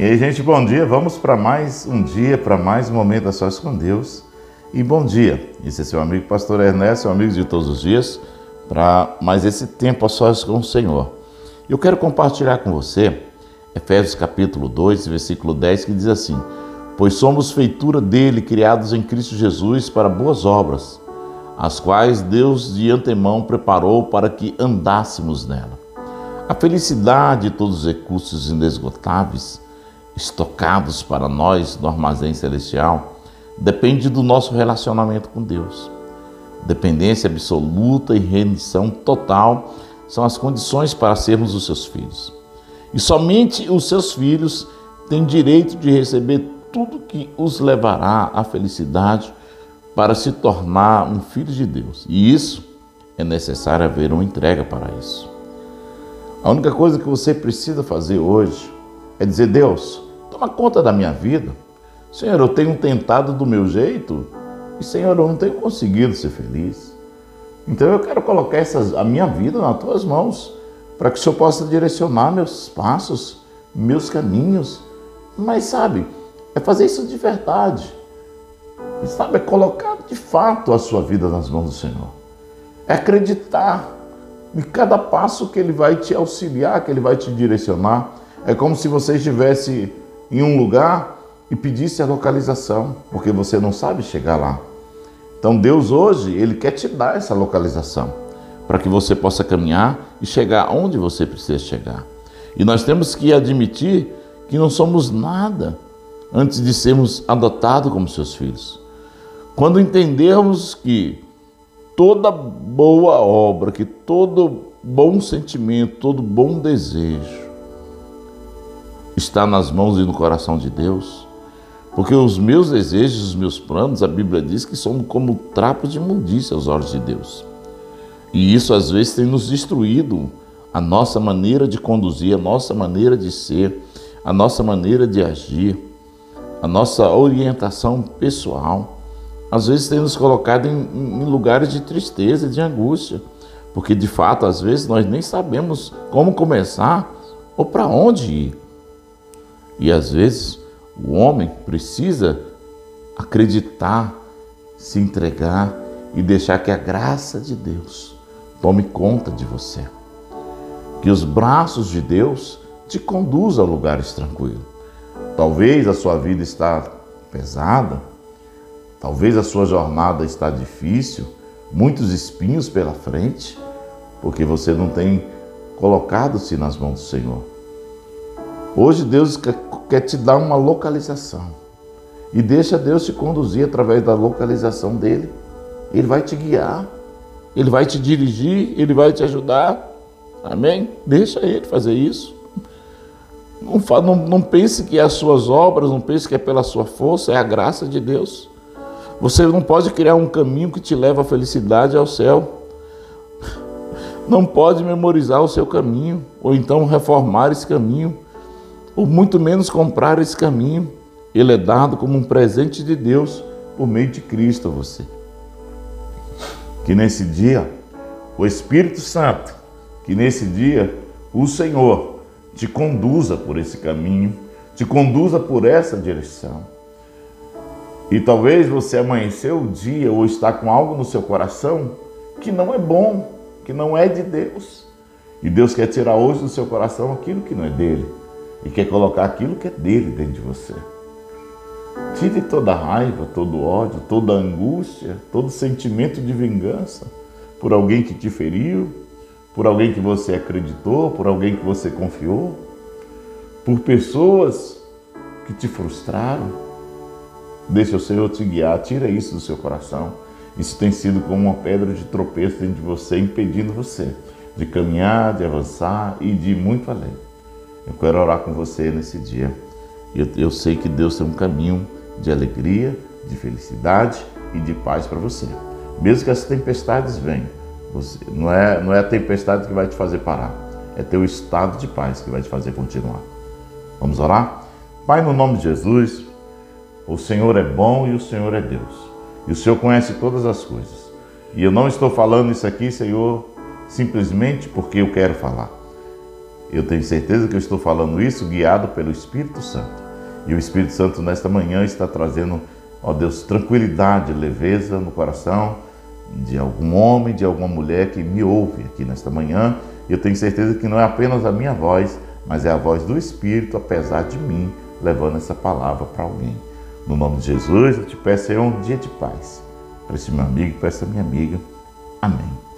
E aí, gente, bom dia. Vamos para mais um dia, para mais um momento a sós com Deus. E bom dia. Esse é seu amigo Pastor Ernesto, seu amigo de todos os dias, para mais esse tempo a sós com o Senhor. Eu quero compartilhar com você Efésios capítulo 2, versículo 10, que diz assim: Pois somos feitura dele, criados em Cristo Jesus para boas obras, as quais Deus de antemão preparou para que andássemos nela. A felicidade e todos os recursos inesgotáveis estocados para nós no armazém celestial depende do nosso relacionamento com Deus. Dependência absoluta e rendição total são as condições para sermos os seus filhos. E somente os seus filhos têm direito de receber tudo que os levará à felicidade para se tornar um filho de Deus. E isso é necessário haver uma entrega para isso. A única coisa que você precisa fazer hoje é dizer: Deus, toma conta da minha vida. Senhor, eu tenho tentado do meu jeito e, Senhor, eu não tenho conseguido ser feliz. Então eu quero colocar essas, a minha vida nas tuas mãos, para que o Senhor possa direcionar meus passos, meus caminhos. Mas sabe, é fazer isso de verdade. Sabe, é colocar de fato a sua vida nas mãos do Senhor. É acreditar em cada passo que Ele vai te auxiliar, que Ele vai te direcionar. É como se você estivesse em um lugar e pedisse a localização, porque você não sabe chegar lá. Então Deus hoje, Ele quer te dar essa localização, para que você possa caminhar e chegar onde você precisa chegar. E nós temos que admitir que não somos nada antes de sermos adotados como seus filhos. Quando entendermos que toda boa obra, que todo bom sentimento, todo bom desejo está nas mãos e no coração de Deus. Porque os meus desejos, os meus planos, a Bíblia diz que são como trapos de imundícia aos olhos de Deus. E isso às vezes tem nos destruído a nossa maneira de conduzir, a nossa maneira de ser, a nossa maneira de agir, a nossa orientação pessoal. Às vezes tem nos colocado em, em lugares de tristeza, de angústia, porque de fato às vezes nós nem sabemos como começar ou para onde ir. E às vezes o homem precisa acreditar, se entregar e deixar que a graça de Deus tome conta de você. Que os braços de Deus te conduzam a lugares tranquilos. Talvez a sua vida está pesada, talvez a sua jornada está difícil, muitos espinhos pela frente, porque você não tem colocado-se nas mãos do Senhor. Hoje Deus quer te dar uma localização. E deixa Deus te conduzir através da localização dele. Ele vai te guiar, ele vai te dirigir, ele vai te ajudar. Amém? Deixa ele fazer isso. Não, não, não pense que é as suas obras, não pense que é pela sua força, é a graça de Deus. Você não pode criar um caminho que te leva à felicidade ao céu. Não pode memorizar o seu caminho, ou então reformar esse caminho ou muito menos comprar esse caminho. Ele é dado como um presente de Deus por meio de Cristo a você. Que nesse dia, o Espírito Santo, que nesse dia o Senhor te conduza por esse caminho, te conduza por essa direção. E talvez você amanheceu o dia ou está com algo no seu coração que não é bom, que não é de Deus. E Deus quer tirar hoje do seu coração aquilo que não é dele e quer colocar aquilo que é dele dentro de você. Tire toda raiva, todo ódio, toda angústia, todo sentimento de vingança por alguém que te feriu, por alguém que você acreditou, por alguém que você confiou, por pessoas que te frustraram. Deixa o Senhor te guiar, tira isso do seu coração. Isso tem sido como uma pedra de tropeço dentro de você, impedindo você de caminhar, de avançar e de ir muito além. Eu quero orar com você nesse dia. Eu, eu sei que Deus tem um caminho de alegria, de felicidade e de paz para você. Mesmo que as tempestades venham, você, não, é, não é a tempestade que vai te fazer parar, é teu estado de paz que vai te fazer continuar. Vamos orar? Pai, no nome de Jesus, o Senhor é bom e o Senhor é Deus. E o Senhor conhece todas as coisas. E eu não estou falando isso aqui, Senhor, simplesmente porque eu quero falar. Eu tenho certeza que eu estou falando isso guiado pelo Espírito Santo. E o Espírito Santo nesta manhã está trazendo, ó Deus, tranquilidade, leveza no coração de algum homem, de alguma mulher que me ouve aqui nesta manhã. Eu tenho certeza que não é apenas a minha voz, mas é a voz do Espírito, apesar de mim, levando essa palavra para alguém. No nome de Jesus, eu te peço aí um dia de paz. Para esse meu amigo, para essa minha amiga. Amém.